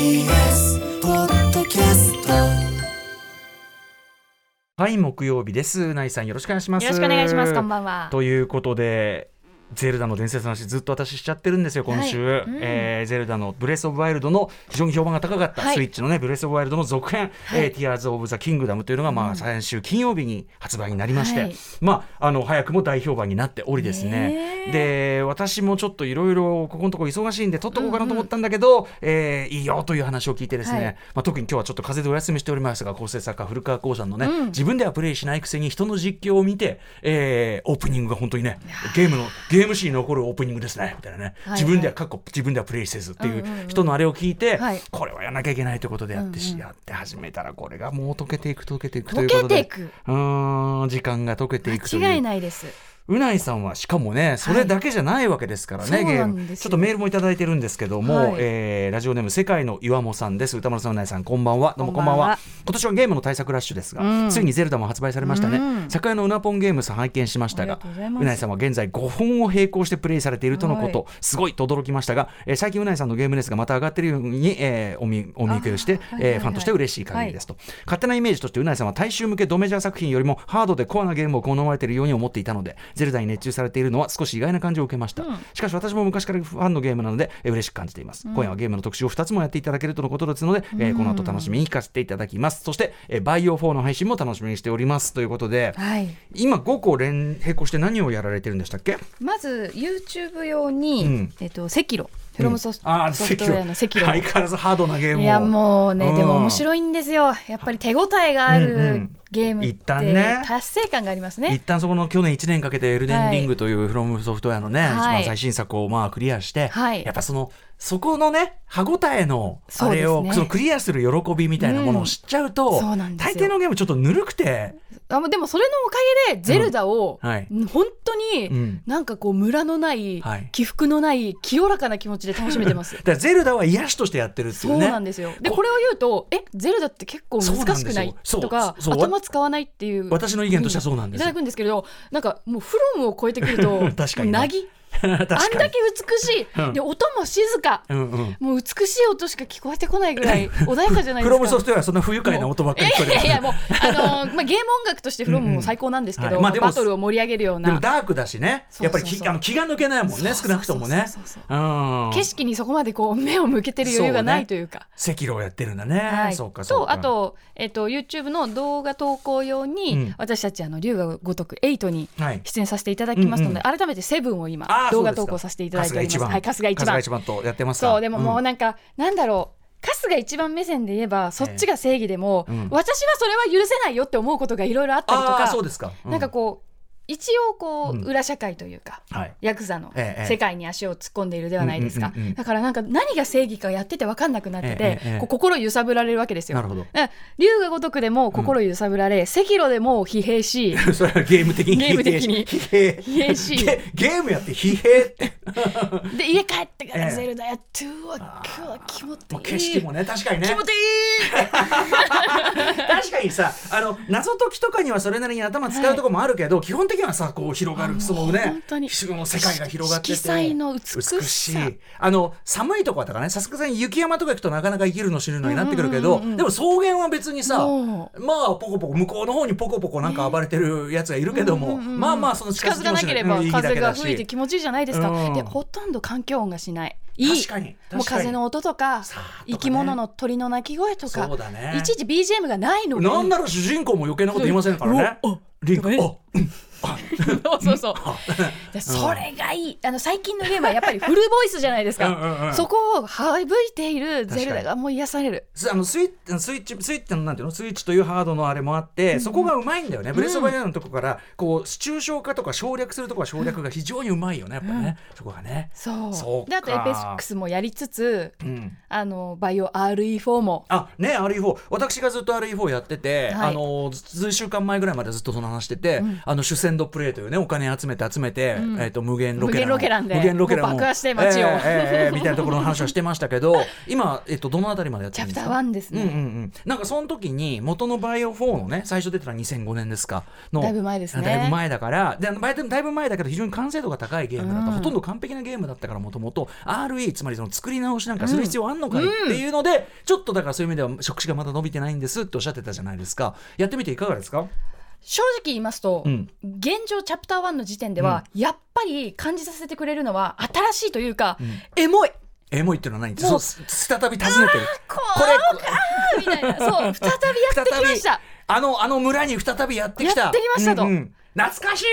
TBS ポッドキャストはい、木曜日です。宇内さん、よろしくお願いします。よろしくお願いしますこんばんはということで。ゼルダの伝説の話ずっと私しちゃってるんですよ今週、はいうん。えーゼルダのブレス・オブ・ワイルドの非常に評判が高かった、はい。スイッチのねブレス・オブ・ワイルドの続編「はい。えー、ティアーズ・オブ・ザ・キングダム」というのが、まあ先週金曜日に発売になりまして、はい。まああの早くも大評判になっておりですね。ねで私もちょっといろいろここのところ忙しいんで撮っとこうかなと思ったんだけど、えーいいよという話を聞いてですね、はい。まあ、特に今日はちょっと風邪でお休みしておりますが構成作家古川耕さんのね、自分ではプレイしないくせに人の実況を見て、えーオープニングが本当にねゲームのゲーム史に残るオープニングですね。みたいなね、はい自分では過去自分ではプレイせずっていう人のあれを聞いて、はい。これはやらなきゃいけないということでやってし、やって始めたらこれがもう溶けていく溶けていくということで溶けていく。うーん時間が溶けていくという。間違いないですうないさんはしかもねそれだけじゃないわけですからね、はいゲーム。ちょっとメールもいただいてるんですけども、はい。えーラジオネーム世界の岩本さんです。歌丸さんうないさんこんばんは。どうもこんばんは。今年はゲームの対策ラッシュですが、うん。ついにゼルダも発売されましたね、うん。昨夜のうなぽんゲームス拝見しましたがうないさんは現在5本を並行してプレイされているとのこと、はい。すごいと驚きましたが、えー最近うないさんのゲームレスがまた上がっているように、えーお見お見受けをして、はいえーファンとして嬉しい限りですと、勝手なイメージとしてうないさんは大衆向けドメジャー作品よりもハードでコアなゲームを好まれているように思っていたのでゼルダに熱中されているのは少し意外な感じを受けました、しかし私も昔からファンのゲームなので、えー嬉しく感じています、今夜はゲームの特集を2つもやっていただけるとのことですので、えーこの後楽しみに聞かせていただきます。そして、えーバイオ4の配信も楽しみにしております。ということで、はい。今5個連並行して何をやられてるんでしたっけ？まず YouTube 用に、うん。えっと赤炉フロムソフト,、ウェアの赤炉相変わらずハードなゲームを。いやもうね、うん。でも面白いんですよ。やっぱり手応えがあうんうるんゲームっ一旦てね。達成感があります一ね旦そこの去年1年かけてエルデンリングというフロムソフトウェアのね、はい。一番最新作をまあクリアして、はい。やっぱそのそこのね歯応えのあそうですね。れをそのクリアする喜びみたいなものを知っちゃうと、うん。そう大抵のゲームちょっとぬるくて。あでもそれのおかげでゼルダを、うん。はい。本当に、うん。なんかこうムラのない、はい。起伏のない清らかな気持ちで楽しめてます。だからゼルダは癒しとしてやってるっていそううねなんですよ。でここれを言うと「えゼルダって結構難しくない?」とかで使わないっていう。私の意見としてはそうなんですよ。いただくんですけれどなんかもうフロムを超えてくると 確かにね。なぎ確かに あんだけ美しい、うん。で音も静か、うんうん。もう美しい音しか聞こえてこないぐらい 穏やかじゃないですか。フロムソフトウェアはそんな不愉快な音ばっかり聞こえていやいやもうあのーまあゲーム音楽としてフロムも最高なんですけど、うん。うんはいまあバトルを盛り上げるような。でもダークだしね。やっぱりきあの気が抜けないもんね少なくともね。景色にそこまでこう目を向けてる余裕がないというか。赤炉をやってるんだね、はい、そうかそうかとあと,、えっと YouTube の動画投稿用に、うん私たちあの龍が如く8にはい出演させていただきますので、改めてセブンを今動画投稿させていただいております。はい、春日一番。一番とやってますか。そうでももうね、なんか、なんだろう。春日一番目線で言えばそっちが正義でも、うん。私はそれは許せないよって思うことがいろいろあったりとかそうですか、うなんかこう一応こう、うん裏社会というかはい。ヤクザのええ世界に足を突っ込んでいるではないですか、だからなんか何が正義かやってて分かんなくなってて、こう心揺さぶられるわけですよ。なるほど。龍が如くでも心揺さぶられ、赤炉でも疲弊し それはゲーム的にゲーム的に。疲弊。し。ゲゲームやって疲弊って。で家帰ってかええ。らゼルダやってうわ今日は気持ちいい。景色もね確かにね。気持ちいい。確かにさあの謎解きとかにはそれなりに頭使うところもあるけど、基本的にはさこう広がるそのね本当にその世界が広がってて色彩の美しい。あの寒いとこだからねさすがに雪山とか行くとなかなか生きるの死ぬのになってくるけど、うんうんうんうん。でも草原は別にさもまあポコポコ向こうの方にポコポコなんか暴れてるやつがいるけども、うんうんうんまあまあその近づかなければ風が吹いて気持ちいいじゃないですか、うん。でほとんど環境音がしない。いい。確かにもう風の音とかね。生き物の鳥の鳴き声とかそうだね。いちいち BGM がないのに。なんなら主人公も余計なこと言いませんからね。リンク、ね そうそうそう。でそれがいい。あの最近のゲームはやっぱりフルボイスじゃないですか。そこを省いているゼルダがもう癒される。すあのスイッスイッチスイッチのなんていうの？スイッチというハードのあれもあって、そこがうまいんだよね、ブレス・オブ・ワイルドのとこからこう抽象化とか省略するとこは省略が非常にうまいよね。やっぱね、そこがね。そう。そうか。であとエペックスもやりつつうん。あのバイオ RE4 も。あね RE4 私がずっと RE4 やってて、はい。あの数週間前ぐらいまでずっとその話してて、あの主戦ドプレイというねお金集めて集めて、えっ、と無限ロケラン無限ロケランで無限ロケラン爆破して街を。えーえーえーみたいなところの話をしてましたけど 今えっ、とどのあたりまでやってるんですか？チャプター1ですね。うんうんうん、なんかその時に元のバイオ4のね最初出てたのは2005年ですか？のだいぶ前ですね。だいぶ前だからでだいぶ前だけど非常に完成度が高いゲームだった、ほとんど完璧なゲームだったからもともと RE つまりその作り直しなんかする必要あんのかいっていうので、ちょっとだからそういう意味では触手がまだ伸びてないんですっておっしゃってたじゃないですか。やってみていかがですか？正直言いますと、うん。現状チャプター1の時点では、やっぱり感じさせてくれるのは新しいというか、エモい。エモいっていうのは何もう再び訪ねてる。ここれみたいな。そう再びやってきました。あのあの村に再びやってきた。やってきましたと。うんうん懐かしい。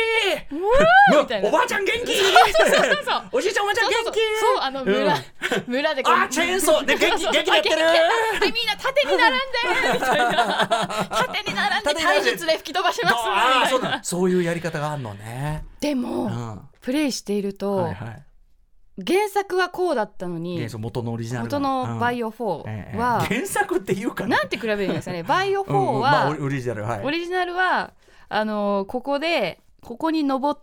おばあちゃん元気。そうおじいちゃんおばあちゃん元気。そうそう。そうあの村、村でこう。あチェーンソー。で元気元気やってる。でみんな縦に並んで。みたいな縦に並んで。体術で吹き飛ばします。ああそうだ。そういうやり方があるのね。でも、うん。プレイしていると、はいはい原作はこうだったのに元のオリジナル元のバイオオ4は、原作っていうかねなんて比べるんですかね？バイオ4うんうん。まあは、オリジナルはい。オリジナルはあのここでここに登っ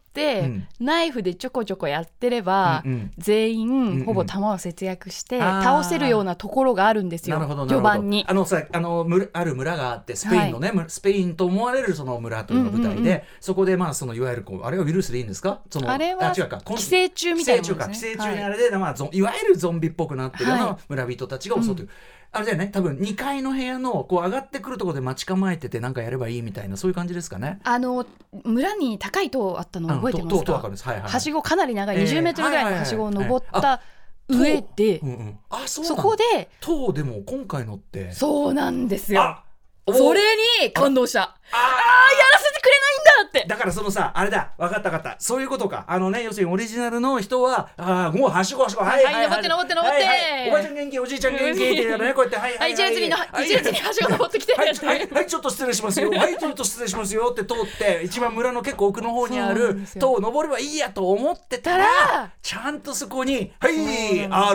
ナイフでちょこちょこやってれば、うんうん。全員、んうん。ほぼ弾を節約してあー。倒せるようなところがあるんですよ序盤に。あのさあの村ある村があってスペインのね、むスペインと思われるその村というのが舞台で、うんうんうん。そこでまあそのいわゆるこうあれはウイルスでいいんですか？そのあれは違うか。寄生虫みたいな寄生虫か。寄生虫にあれで、まあ、ゾンいわゆるゾンビっぽくなってるようはない。村人たちが襲ってくる、あれだよね。多分2階の部屋のこう上がってくるところで待ち構えててなんかやればいいみたいなそういう感じですかね？あの村に高い塔あったの？覚えてますか？はいはいはしごかなり長い、ええ20メートルぐらいのはしごを登った上で、うんうそこで塔でも今回のって。そうなんですよそれに感動した。ああやらせてくれないんだって。だからそのさあれだ。分かった分かった。そういうことか。あのね要するにオリジナルの人はああもうはしごはしご。はいはい登って登って登って。はいはい。おばあちゃん元気おじいちゃん元気ってやるねこうやってはいはい一列にのはい。一列にはしご登ってきて。はいはいはいちょっと失礼しますよ。はいちょっと失礼しますよって通って一番村の結構奥の方にある塔を登ればいいやと思ってたらちゃんとそこに「はい RE」な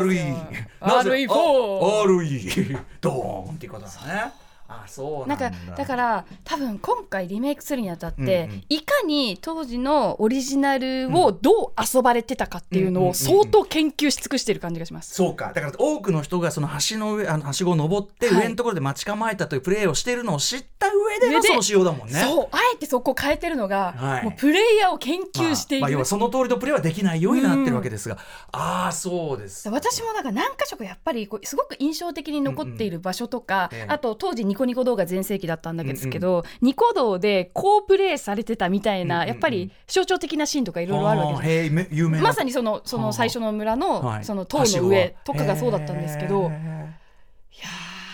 ぜ RE4 あ RE ドーンっていうことだねあそうななんかだから多分今回リメイクするにあたって、うんうん。いかに当時のオリジナルをどう遊ばれてたかっていうのを相当研究し尽くしてる感じがします。そうか。だから多くの人がその橋の上あのはしごを登ってはい。上のところで待ち構えたというプレーをしているのを知った上でのその仕様だもんね。そうあえてそこを変えてるのが、はい。もうプレイヤーを研究している、まあまあ要はその通りのプレーはできないようになってるわけですが、ああそうです。私もなんか何箇所かやっぱりこうすごく印象的に残っている場所とか、うんうん。ええ。あと当時ニコニコ動画全盛期だったんですけど、ニコ動でこうプレイされてたみたいな、うんうんうん。やっぱり象徴的なシーンとかいろいろあるわけですまさにそのその最初の村の、はい。その塔の上とかがそうだったんですけど、いや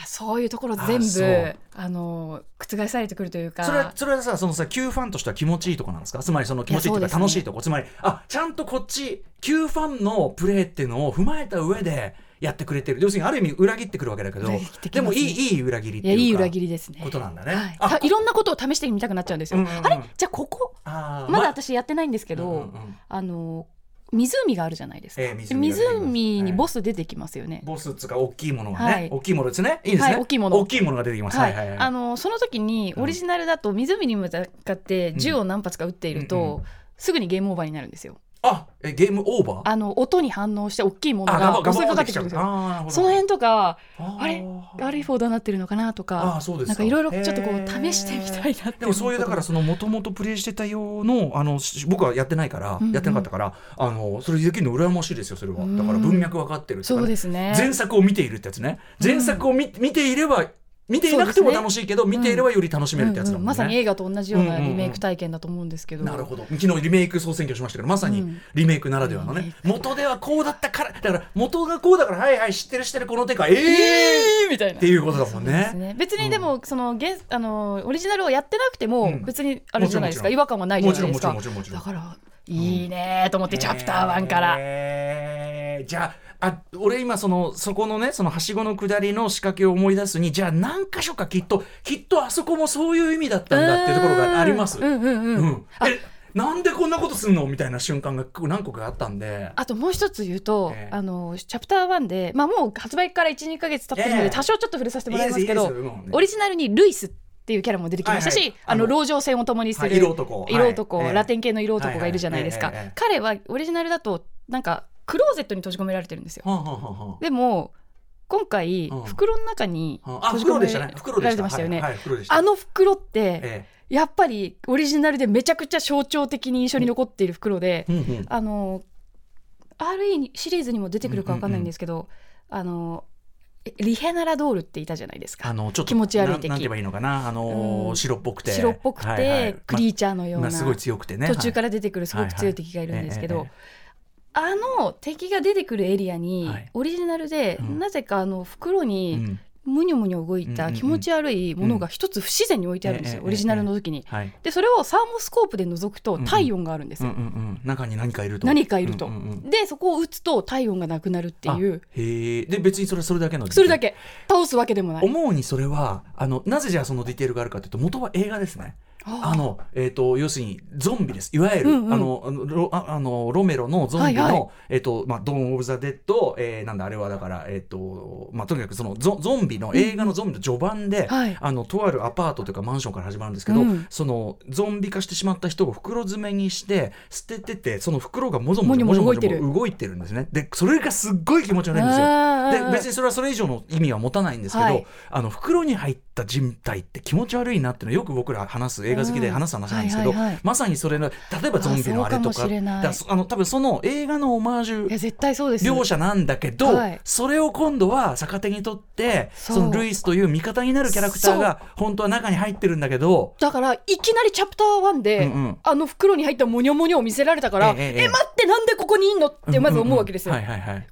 そういうところ全部あの覆されてくるというか。ーそれはそれはさそのさ旧ファンとしては気持ちいいとこなんですか？つまりその気持ちいいというか楽しいとこ、つまりあちゃんとこっち旧ファンのプレーっていうのを踏まえた上でやってくれてる。要するにある意味裏切ってくるわけだけど、裏切ってきでもいいいい裏切りっていうかいやいい裏切りですね。ことなんだね。はい、いろんなことを試してみたくなっちゃうんですよ、うんうんうん。あれ？じゃあここ？まだ私やってないんですけど、うんうんうん。あの湖があるじゃないですか、ええ湖す湖にボス出てきますよね、ボスっつうか大きいものがね、はい。大きいものですね。いいですね、はい大きいもの。大きいものが出てきます、ははいいはいはい。あのその時にオリジナルだと湖に向かって銃を何発か撃っていると、うんうん。すぐにゲームオーバーになるんですよあえゲームオーバー？あの音に反応して大きいものあが襲いかかってくるんですよ。その辺とかああれ？RE4 どうなってるのかなとあかーそうですか。なんかいろいろちょっとこう試してみたいなってでもそういうだからそそのもともとプレイしてた用のあのし僕はやってないから、うんうん。やってなかったからあのそれできるの羨ましいですよそれは。だから文脈分かってるっていかそうですね。前作を見ているってやつね。前作を見,、見ていれば見ていなくても楽しいけど、見ていればより楽しめるってやつだもんね、うんうん。まさに映画と同じようなうんうんうん。リメイク体験だと思うんですけど、なるほど。昨日リメイク総選挙しましたけどまさにうん。リメイクならではのね、元ではこうだったからだから元がこうだからはいはい知ってる知ってるこの手かええみたいな。っていうことだもんね。ね。別にでも、その原あのオリジナルをやってなくても、うん。別にあれじゃないですか。違和感はないじゃないですか。もちろんもちろんもちろんだからいいねと思って、チャプター1から、えー。じゃああ俺今そのそこのねそのはしごの下りの仕掛けを思い出すにじゃあ何箇所かきっときっとあそこもそういう意味だったんだっていうところがあります。うんうんうん、うん。えなんでこんなことすんのみたいな瞬間が何個かあったんで。あともう一つ言うと、ええ。あのチャプター1で、まあ、もう発売から12か月経ってるので、ええ。多少ちょっと触れさせてもらいますけどねオリジナルにルイスっていうキャラも出てきましたし、はい。はいあの。戦を共にする、はい色男。はい。ラテン系の色男がいるじゃないですか、はいはい。彼はオリジナルだとなんかクローゼットに閉じ込められてるんですよ。はあはあはあはあ。でも今回、うん。袋の中に閉じ込められてましたよね、あの袋って、えやっぱりオリジナルでめちゃくちゃ象徴的に印象に残っている袋で、えうんうん。あの RE シリーズにも出てくるかわかんないんですけど、あのえリヘナラドールっていたじゃないですか。あのちょっと気持ち悪い敵。なんなんて言えばいいのかな。あのーうん。白っぽくて。白っぽくて、はいはい。クリーチャーのような、まあすごい強くてね。途中から出てくるすごく強い敵がいるんですけど、はいはいあの敵が出てくるエリアに、はい。オリジナルで、うん。なぜかあの袋うにん。むにょむにょ動いたうんうんうん気持ち悪いものが一つ不自然に置いてあるんですよ、ええオリジナルの時に。はい。でそれをサーモスコープで覗くと体温があるんですよ。うんうんうん中に何かいると。何かいると、うんうんうん。でそこを撃つと体温がなくなるっていう。あへえ。で別にそれはそれだけのそれだけ。倒すわけでもない。思うにそれはあのなぜじゃあそのディテールがあるかというと元は映画ですねああの、えー、と要するにゾンビです。いわゆる、うんうん。あのロああのロメロのゾンビの、はいはい。えーとまあ、ドーン・オブ・ザ・デッド、えーなんだあれはだから、えーとまあ、とにかくそのゾゾンビの映画のゾンビの序盤で、はい。あのとあるアパートというかマンションから始まるんですけど、うん。そのゾンビ化してしまった人を袋詰めにして捨てててその袋がもぞもぞもぞもぞ動いてる。んですね。でそれがすっごい気持ち悪いんですよ。で別にそれはそれ以上の意味は持たないんですけど、はい。あの袋に入った人体って気持ち悪いなっていうのはよく僕ら話す映画好きで話す話なんですけど、まさにそれの例えばゾンビのあれとかあの多分その映画のオマージュ絶対そうです。描写なんだけど、はい。それを今度は逆手にとってそのルイスという味方になるキャラクターが本当は中に入ってるんだけどだからいきなりチャプター1で、あの袋に入ったモニョモニョを見せられたから、ええ待ってなんでここにいんのってまず思うわけですよ、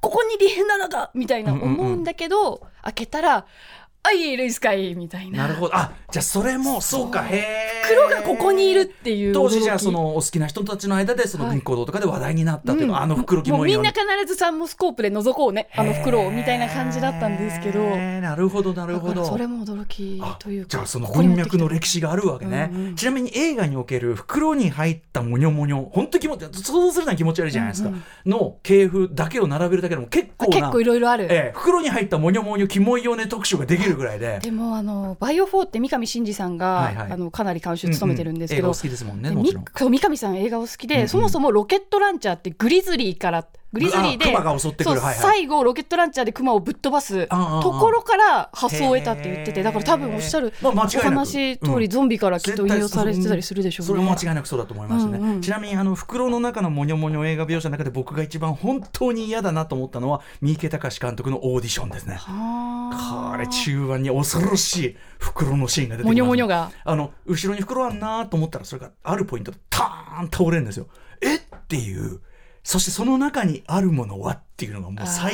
ここにリヘナラがみたいな思うんだけど、開けたら「あいルイスかい」みたいな。なるほど。あじゃあそれもそうかへえ黒がここにいるっていう。当時じゃあそのお好きな人たちの間でそのはい。銀行堂とかで話題になったっていうのは、うん。あの袋キもうみんな必ずサンモスコープで覗こうねあの袋をみたいな感じだったんですけど。なるほどなるほど。それも驚き。あというかじゃあその文脈の歴史があるわけね、うんうん。ちなみに映画における袋に入ったモニョモニョ本当気持ち想像するのは気持ち悪いじゃないですか、うんの系譜だけを並べるだけでも結構な結構いろいろある、ええ袋に入ったモニョモニョキモいよね特集ができるぐらいで。でもあのバイオ4って三上真司さんが、はいはい。あのかなり監修務めてるんですけど、うう映画お好きですもんねでもちろん。三上さん映画を好きで、うんうん。そもそもロケットランチャーってグリズリーからグリズリーではいはい。最後ロケットランチャーでクマをぶっ飛ばす。ところから発想を得たって言っててだから多分おっしゃるまあお話通り、うん。ゾンビからきっと引用されてたりするでしょうね。それは間違いなくそうだと思いますね、うんうん。ちなみにあの袋の中のモニョモニョ映画描写の中で僕が一番本当に嫌だなと思ったのは三池隆監督のオーディションですね。はこれ中盤に恐ろしい袋のシーンが出てきますモニョモニョがあの後ろに袋あんなと思ったらそれがあるポイントでターン倒れるんですよ。え？っていうそしてその中にあるものはっていうのがもう最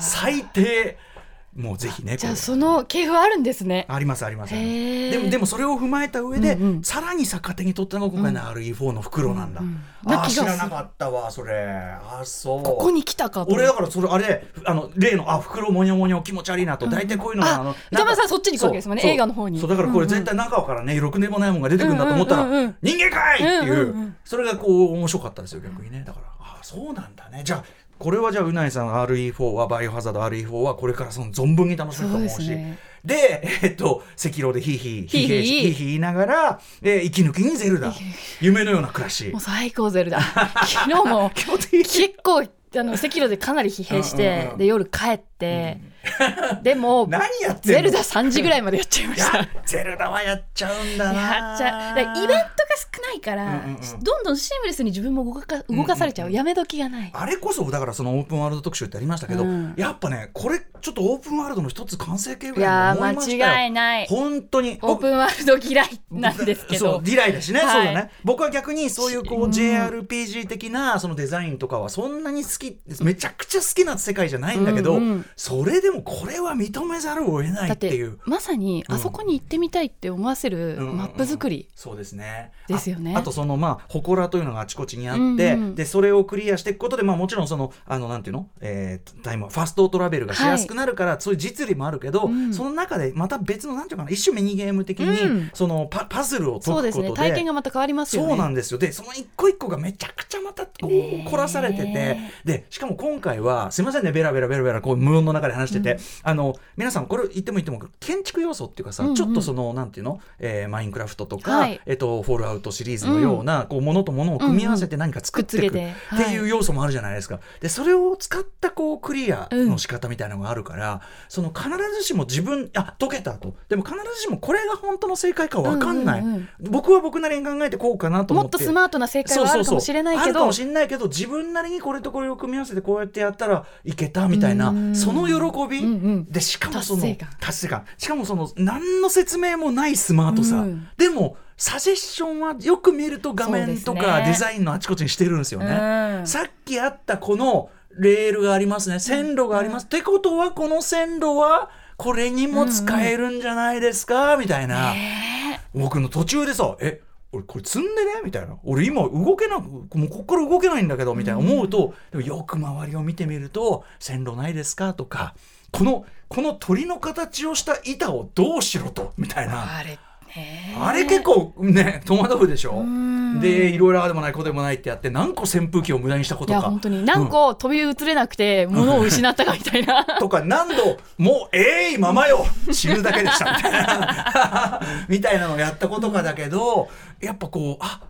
最低。もうぜひねじゃあその系譜あるんですね。ありますあります。でもでもそれを踏まえた上で、うんうん。さらに逆手に取ったのが今回の RE4 の袋なんだ、うんうんあ知らなかったわそれ。あそう。ここに来たかと。俺だからそれあれあの例のあ袋モニョモニョ気持ち悪いなと大体こういうのが、ああの歌丸さんそっちに行くわけですもんね。映画の方に。そう。だからこれ絶対中からねろくでもないものが出てくるんだと思ったら、うんうんうんうん人間かいっていう,、うんうんうんそれがこう面白かったですよ逆にね。だから。あそうなんだねじゃあこれはじゃあうないさん RE4 はバイオハザード RE4 はこれからその存分に楽しめると思うしですねで、えっと、赤狼でヒーヒー、ヒーヒー、ヒーヒー言いながら、えー息抜きにゼルダ。夢のような暮らしもう。最高ゼルダ。昨日も。結構あの赤炉でかなり疲弊してで夜帰って、でも 何やってゼルダ3時ぐらいまでやっちゃいまいした。や、ゼルダはやっちゃうんだな。やっちゃイベントが少ないから、うんうんうん。どんどんシームレスに自分も動か動かされちゃう、うんうんやめ時がない。あれこそだからそのオープンワールド特集ってありましたけど、うん。やっぱねこれちょっとオープンワールドの一つ完成形ぐいらいに思いましたよ。間違いない。本当に。オープンワールド嫌いなんですけど。そう。ディライだしね、はい。そうだね。僕は逆にそういうこううん。JRPG 的なそのデザインとかはそんなに好きめちゃくちゃ好きな世界じゃないんだけど、うんうんそれでもこれは認めざるを得ないだっていう。まさにうん。あそこに行ってみたいって思わせるうん。うんうんマップ作り、そうですね。ですよね。ああとそのまあ祠というのがあちこちにあって、うんうん。でそれをクリアしていくことでまあもちろんそのあのなんていうの、えー、タイムファストトラベルがしやすくなるから、そういう実利もあるけど、うん。その中でまた別のなんていうかな？一種ミニゲーム的に、うん。そのパパズルを解くそうことで。ですね。体験がまた変わりますよね。そうなんですよ。でその一個一個がめちゃくちゃまたこう凝らされてて。でしかも今回はすみませんね。ベラベラベラベラこう無音の中で話してて、あの皆さんこれ言っても言っても建築要素っていうかさ、うんうん。ちょっとそのなんていうの、えーマインクラフトとか、はい。えっとフォールアウトシリーズのような、こうものとものを組み合わせて何か作っていくくってい。う要素もあるじゃないですか。でそれを使ったこうクリアの仕方みたいなのがあるから、その必ずしも自分あ解けたと。でも必ずしもこれが本当の正解かわかんない、うんうんうん。僕は僕なりに考えてこうかなと思っもってとスマートな正解はあるかもしれないけど。そうそうそうあるかもしれないけど自分なりにこれとこれを組み合わせてこうやってやったらいけたみたいなうんその喜び、うんうん。でしかもその達成感。しかもその何の説明もないスマートさ、うん。でもサジェッションはよく見ると画面とかデザインのあちこちにしてるんですよね。うん。さっきあったこのレールがありますね。線路があります、ってことはこの線路はこれにも使えるんじゃないですか、みたいな、僕の途中でさえ俺これ積んでね？みたいな。俺今動けなくもうここから動けないんだけどみたいな。思うと、でもよく周りを見てみると線路ないですか？とかこのこの鳥の形をした板をどうしろとみたいな。あれねあれ結構ね戸惑うでしょ？ん。でいろいろああでもないこうでもないってやって何個扇風機を無駄にしたことか。いや本当に。何個飛び移れなくて物を失ったかみたいな。とか何度もうええいままよ死ぬだけでしたみたいな。みたいなのをやったことかだけどやっぱこうあ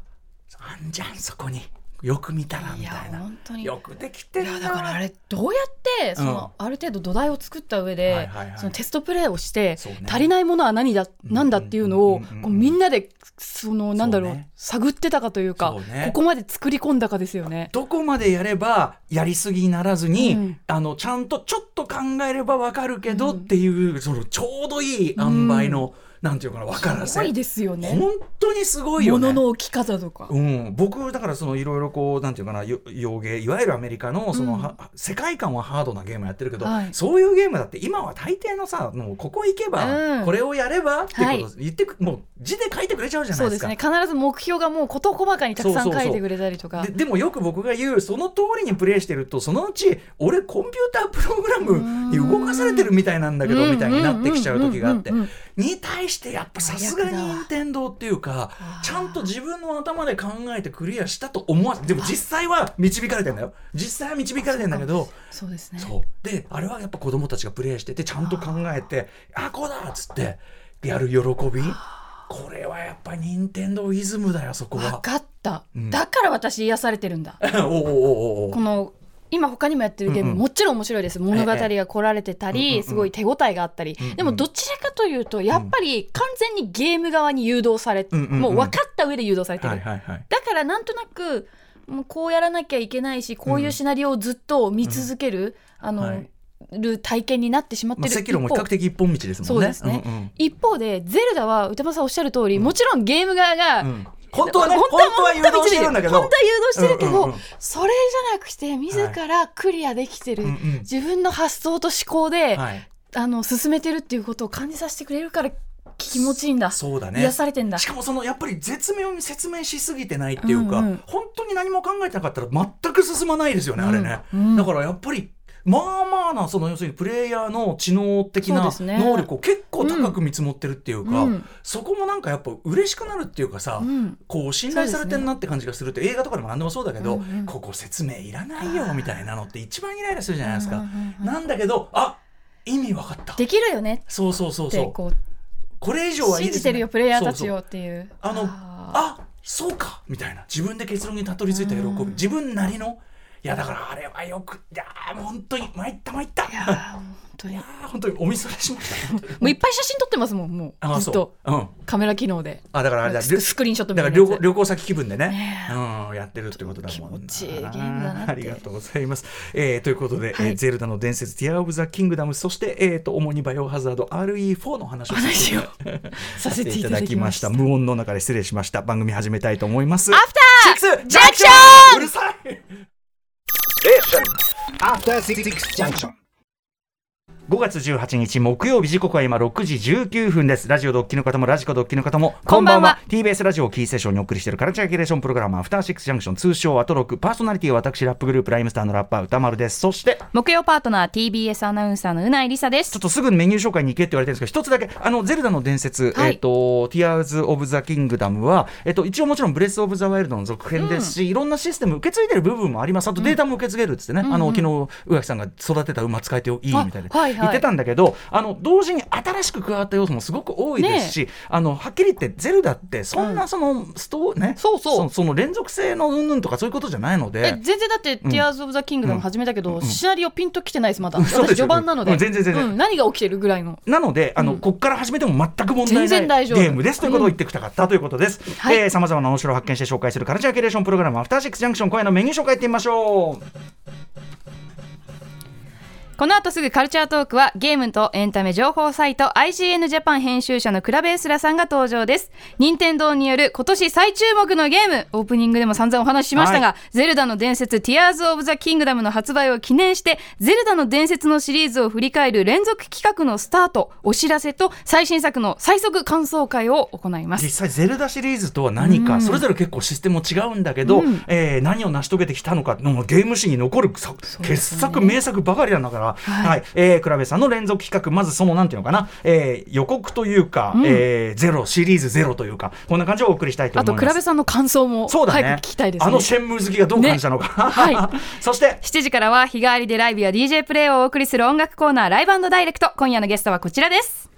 あんじゃんそこによく見たらみたいな。本当に。よくできているな。やだからあれどうやってその、ある程度土台を作った上で、はいはいはい。そのテストプレイをして、足りないものは何だ、なんだっていうのを、うんうん。うんうんこうみんなでそのなんだろう探ってたかというかここまで作り込んだかですよね。どこまでやればやりすぎにならずに、うん。あのちゃんとちょっと考えればわかるけどうん。っていう、そのちょうどいい塩梅の、なんていうかな分からせすごいですよね。本当にすごいよね。物の置き方とか。うん、僕だからそのいろいろこうなんていうかなよ洋芸いわゆるアメリカのその、うん。は世界観はハードなゲームやってるけど、はい。そういうゲームだって今は大抵のさもうここ行けば、うん。これをやればっていうことは言ってく、もう字で書いてくれちゃうじゃないうでか。そですすね。必ず目標がもう事細かにたくさん書いてくれたりとか。ででもよく僕が言うその通りにプレイしてるとそのうち俺コンピュータープログラムに動かされてるみたいなんだけどみたいになってきちゃう時があって対してやっぱさすがに任天堂っていうかちゃんと自分の頭で考えてクリアしたと思わでも実際は導かれてんだよ。実際は導かれてんだけど。そうですね。そう。であれはやっぱ子供たちがプレイしててちゃんと考えてあこうだっつってやる喜び。これはやっぱ任天堂イズムだよそこ分は。かった、うん。だから私癒されてるんだ。おうおうおうおう。この今他にもやってるゲーム、もちろん面白いです。物語が来られてたり、すごい手応えがあったり、でもどちらかというとやっぱり完全にゲーム側に誘導されて、もう分かった上で誘導されてる。だからなんとなくもうこうやらなきゃいけないしこういうシナリオをずっと見続ける、あの、はい。る体験になってしまってまあ、る、赤炉も比較的一本道ですもんね。そうですね。んうん。一方でゼルダは歌間さんおっしゃる通り、もちろんゲーム側が、うん本当はね、本本当は誘導してるんだけど。本当は誘導してるけど、うんうんうん。それじゃなくて自らクリアできてる、うんうん。自分の発想と思考で、はい。あの進めてるっていうことを感じさせてくれるから気持ちいいんだ。そうだね。癒されてんだ。しかもそのやっぱり絶妙に説明しすぎてないっていうか、うんうん。本当に何も考えてなかったら全く進まないですよね、あれね、うんうん。だからやっぱりまあまあなその要するにプレイヤーの知能的な能力を結構高く見積もってるっていうか、うん。そこもなんかやっぱ嬉しくなるっていうかさ、うん。こう信頼されてるなって感じがするって映画とかでも何でもそうだけど、うんうん。ここ説明いらないよみたいなのって一番イライラするじゃないですか、なんだけどあ意味わかった。できるよね。そうそうそうそう。ここれ以上うはいいですね信じてるよプレイヤーたちそうそうをっていう。あのあそうか。みたいな。自分で結論にたどり着いた喜び。うん。自分なりのいやだからあれはよくいや本当に参った参った。いやー本当に。本当にお見それしました。本当にういっぱい写真撮ってますもんもあう。ずっと。そううん。カメラ機能で。あだからあれだススクリーンショットみだからたいな旅行旅行先気分でね。うん、やってるってことだもんな。ありがとうございます、えーということで、はい。えーゼルダの伝説「ティア・オブ・ザ・キングダム」そして、えー、と主にバイオハザード RE4 の話を させていただきました。無音の中で失礼しました。番組始めたいと思います。アフターージャンクションうるさい After 66 junction. 5月18日木曜日時刻は今6時19分です。ラジオドッキの方もラジコドッキの方もこんばんは。TBS ラジオをキーセッションにお送りしているカルチャーキュレーションプログラムアフターシックスジャンクション通称アトロクパーソナリティは私ラップグループライムスターのラッパー歌丸です。そして木曜パートナー TBS アナウンサーのうないりさです。ちょっとすぐメニュー紹介に行けって言われてるんですけど一つだけあのゼルダの伝説、はい。えっ、と Tears of the Kingdom はえっ、と一応もちろんブレスオブザワイルドの続編ですし、いろんなシステム受け継いでる部分もあります。あとデータも受け継げるっつってね、あの昨日宇垣さんが育てた馬使えていいみたいな。はい言ってたんだけどあの同時に新しく加わった要素もすごく多いですし、あのはっきり言ってゼルダってそんなそのストー、ねそうそう。そその連続性の云々とかそういうことじゃないのえで。全然だって「Tears of the Kingdom」始めたけど、シナリオピンときてないですまだ。私序盤なので、うん全然全然。うん何が起きてるぐらいの。なので、あの、こっから始めても全く問題全ない然大丈夫。ゲームですということを言ってきたかったということです。はい。えまざまな面白を発見して紹介するカルチャーキュレーションプログラム、アフターシックスジャンクション、今夜のメニュー紹介いってみましょう。この後すぐカルチャートークはゲームとエンタメ情報サイト IGN ジャパン編集者のクラベースラさんが登場です。任天堂による今年最注目のゲームオープニングでも散々お話ししましたが、はゼルダの伝説 Tears of the Kingdom の発売を記念してゼルダの伝説のシリーズを振り返る連続企画のスタートお知らせと最新作の最速感想会を行います。実際ゼルダシリーズとは何か、それぞれ結構システムも違うんだけど、えー何を成し遂げてきたのかのゲーム史に残るさ傑作名作ばかりなんだから、はい。えー、クラベさんの連続企画まずそのなんていうのかな、えー予告というか、えーゼロシリーズゼロというかこんな感じをお送りしたいとあと思います。クラベさんの感想もそうだね。聞きたいですね。あのシェンムー好きがどう感じたのか、ね。は そして。7時からは日替わりでライブや DJ プレイをお送りする音楽コーナーライブダイレクト。今夜のゲストはこちらです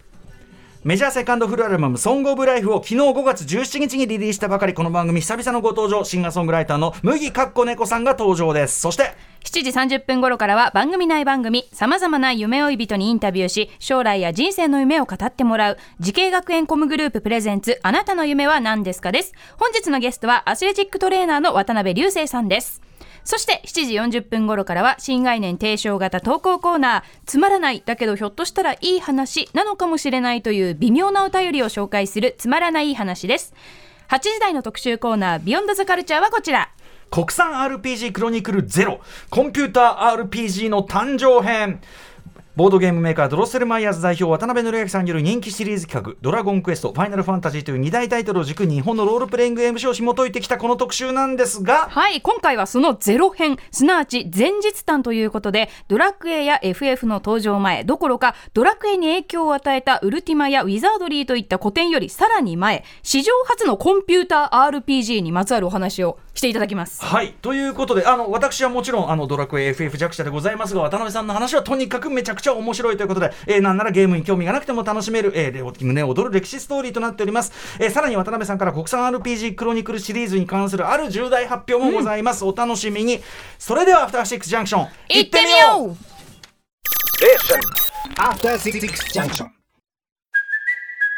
メジャーセカンドフルアルバム「ソング・オブ・ライフ」を昨日5月17日にリリースしたばかり。この番組久々のご登場シンガーソングライターの麦かっこ猫さんが登場です。そして7時30分頃からは番組内番組さまざまな夢追い人にインタビューし将来や人生の夢を語ってもらう滋慶学園 COMグループプレゼンツあなたの夢は何ですか？です。本日のゲストはアスレチックトレーナーの渡辺流星さんです。そして7時40分頃からは新概念提唱型投稿コーナーつまらないだけどひょっとしたらいい話なのかもしれないという微妙なお便りを紹介するつまらない話です。8時台の特集コーナービヨンドザカルチャーはこちら。国産 RPG クロニクルゼロコンピューター RPG の誕生編。ボードゲームメーカードロッセルマイヤーズ代表渡辺則明さんによる人気シリーズ企画「ドラゴンクエストファイナルファンタジー」という2大タイトルを軸に日本のロールプレイングゲーム史を紐解いてきたこの特集なんですがはい今回はそのゼロ編すなわち前日談ということでドラクエや FF の登場前どころかドラクエに影響を与えたウルティマやウィザードリーといった古典よりさらに前史上初のコンピューター RPG にまつわるお話をしていただきます。はいということであの私はもちろんあのドラクエ FF 弱者でございますが渡辺さんの話はとにかくめちゃくちゃ面白いということで、えーなんならゲームに興味がなくても楽しめる、えーで胸躍る歴史ストーリーとなっております、えーさらに渡辺さんから国産 RPG クロニクルシリーズに関するある重大発表もございます、お楽しみに。それではアフターシックスジャンクション行ってみよう。After Six Junction.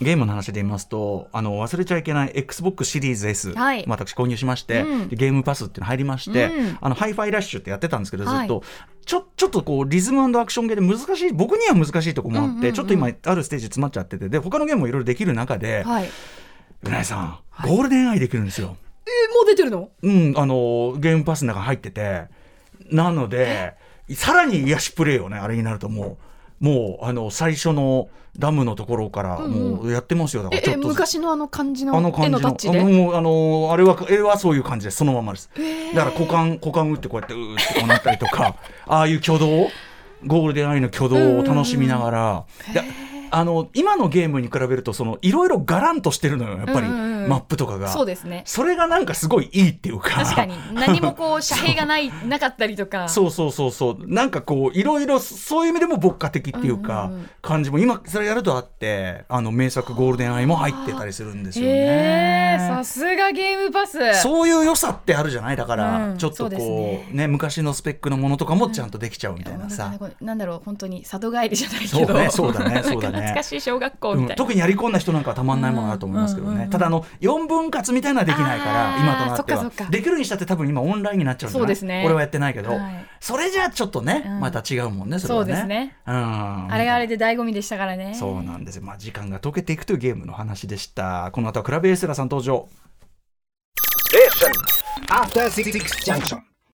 ゲームの話で言いますとあの忘れちゃいけない XBOX シリーズ S、はい。私購入しまして、うん。でゲームパスっていうの入りまして、うん。あのハイファイラッシュってやってたんですけどずっと、はい。ちょちょっとこうリズムアクションゲーで難しい僕には難しいとこもあって、うんうんうん。ちょっと今あるステージ詰まっちゃっててで他のゲームもいろいろできる中で、はい。え宇内さん、ゴールデンアイできるんですよ。もう出てるの？うん、あのゲームパスの中に入っててなのでさらに癒しプレイをねあれになるともうもうあの最初のダムのところからもうやってますよ。だからええちょっと。昔のあの感じのあの感じのあのあのあれは絵はそういう感じです。そのままです。だから股間股間打ってこうやってうーってこうなったりとかああいう挙動ゴールデンアイの挙動を楽しみながら、であの今のゲームに比べるとそのいろいろがらんとしてるのよやっぱり、マップとかが。そうですね。それがなんかすごいいいっていうか。確かに。何もこう 遮蔽がないなかったりとか。そう。そうそうそうなんかこういろいろそういう意味でも牧歌的っていうか、感じも今それやるとあってあの名作「ゴールデンアイ」も入ってたりするんですよへえね。さすがゲームパス。そういう良さってあるじゃない？だから、うんちょっとこうね。ね昔のスペックのものとかもちゃんとできちゃうみたいなさ、なん。なんだろう本当に里帰りじゃないけそうどねそうだねそうだねなんか懐かしい小学校うんみたいな、特にやり込んだ人なんかはたまんないものあると思いますけどね、うんうんうんただあの4分割みたいなのはできないから今となっては。できるにしたって多分今オンラインになっちゃうんじゃない？そうですね。俺はやってないけど、はい。それじゃあちょっとね、うんまた違うもんねそれはね。そうですね。うん。あれがあれで醍醐味でしたからね。そうなんですよ、まあ、時間が解けていくというゲームの話でした。この後はクラブエースラーさん登場。After Six Junction.